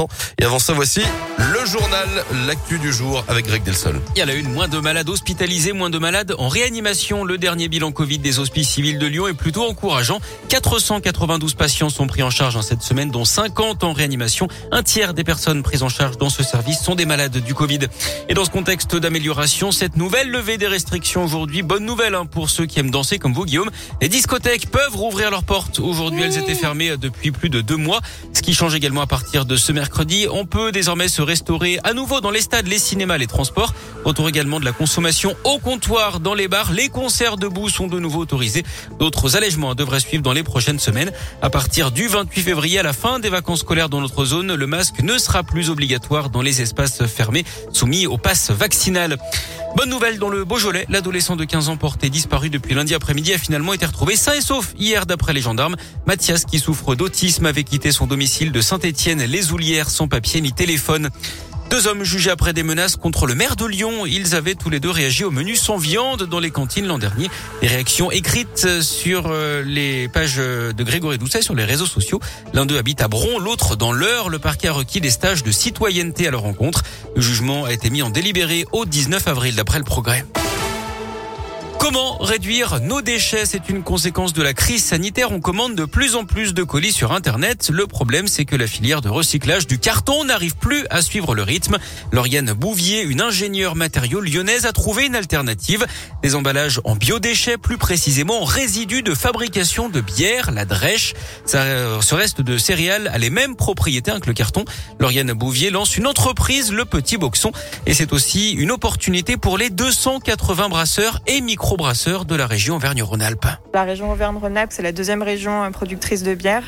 No. Et avant ça, voici le journal, l'actu du jour avec Greg Delsol. Il y a une, moins de malades hospitalisés, moins de malades en réanimation. Le dernier bilan Covid des hospices civils de Lyon est plutôt encourageant. 492 patients sont pris en charge en cette semaine, dont 50 en réanimation. Un tiers des personnes prises en charge dans ce service sont des malades du Covid. Et dans ce contexte d'amélioration, cette nouvelle levée des restrictions aujourd'hui, bonne nouvelle hein, pour ceux qui aiment danser comme vous, Guillaume. Les discothèques peuvent rouvrir leurs portes. Aujourd'hui, elles étaient fermées depuis plus de deux mois. Ce qui change également à partir de ce mercredi. On peut désormais se restaurer à nouveau dans les stades, les cinémas, les transports. Retour également de la consommation au comptoir dans les bars. Les concerts debout sont de nouveau autorisés. D'autres allègements devraient suivre dans les prochaines semaines. À partir du 28 février, à la fin des vacances scolaires dans notre zone, le masque ne sera plus obligatoire dans les espaces fermés soumis au pass vaccinal. Bonne nouvelle dans le Beaujolais, l'adolescent de 15 ans porté disparu depuis lundi après-midi a finalement été retrouvé sain et sauf hier d'après les gendarmes. Mathias, qui souffre d'autisme, avait quitté son domicile de Saint-Étienne-les-Oulières sans papier ni téléphone. Deux hommes jugés après des menaces contre le maire de Lyon. Ils avaient tous les deux réagi au menu sans viande dans les cantines l'an dernier. Des réactions écrites sur euh, les pages de Grégory Doucet sur les réseaux sociaux. L'un d'eux habite à Bron, l'autre dans l'heure. Le parquet a requis des stages de citoyenneté à leur rencontre. Le jugement a été mis en délibéré au 19 avril d'après le progrès. Comment réduire nos déchets? C'est une conséquence de la crise sanitaire. On commande de plus en plus de colis sur Internet. Le problème, c'est que la filière de recyclage du carton n'arrive plus à suivre le rythme. Lauriane Bouvier, une ingénieure matériaux lyonnaise, a trouvé une alternative. Des emballages en biodéchets, plus précisément en résidus de fabrication de bière, la drèche. Ça, ce reste de céréales a les mêmes propriétés que le carton. Lauriane Bouvier lance une entreprise, le Petit Boxon. Et c'est aussi une opportunité pour les 280 brasseurs et micro brasseurs de la région Auvergne-Rhône-Alpes. La région Auvergne-Rhône-Alpes, c'est la deuxième région euh, productrice de bière.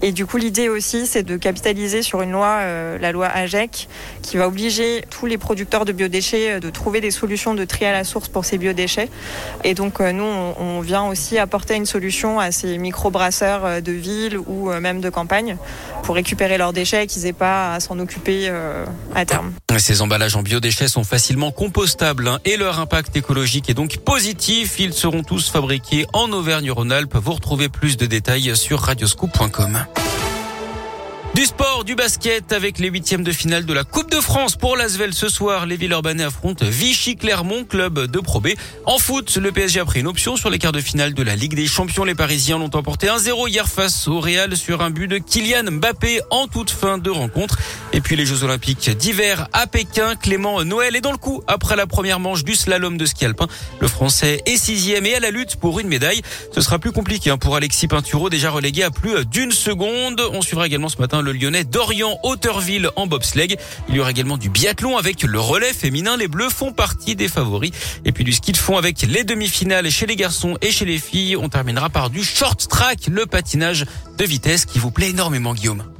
Et du coup, l'idée aussi, c'est de capitaliser sur une loi, euh, la loi AGEC, qui va obliger tous les producteurs de biodéchets euh, de trouver des solutions de tri à la source pour ces biodéchets. Et donc, nous, on, vient aussi apporter une solution à ces micro-brasseurs de ville ou même de campagne pour récupérer leurs déchets et qu'ils n'aient pas à s'en occuper à terme. Ces emballages en biodéchets sont facilement compostables hein, et leur impact écologique est donc positif. Ils seront tous fabriqués en Auvergne-Rhône-Alpes. Vous retrouvez plus de détails sur radioscoop.com. Du sport, du basket avec les huitièmes de finale de la Coupe de France pour l'Asvel ce soir. Les Villeurbanais affrontent Vichy Clermont, club de Pro B. En foot, le PSG a pris une option sur les quarts de finale de la Ligue des Champions. Les Parisiens l'ont emporté 1-0 hier face au Real sur un but de Kylian Mbappé en toute fin de rencontre. Et puis les Jeux Olympiques d'hiver à Pékin, Clément Noël est dans le coup après la première manche du slalom de ski alpin. Le Français est sixième et à la lutte pour une médaille. Ce sera plus compliqué hein, pour Alexis Pinturo, déjà relégué à plus d'une seconde. On suivra également ce matin le lyonnais Dorian Hauteurville en bobsleigh. Il y aura également du biathlon avec le relais féminin. Les Bleus font partie des favoris. Et puis du ski de fond avec les demi-finales chez les garçons et chez les filles. On terminera par du short track, le patinage de vitesse qui vous plaît énormément Guillaume.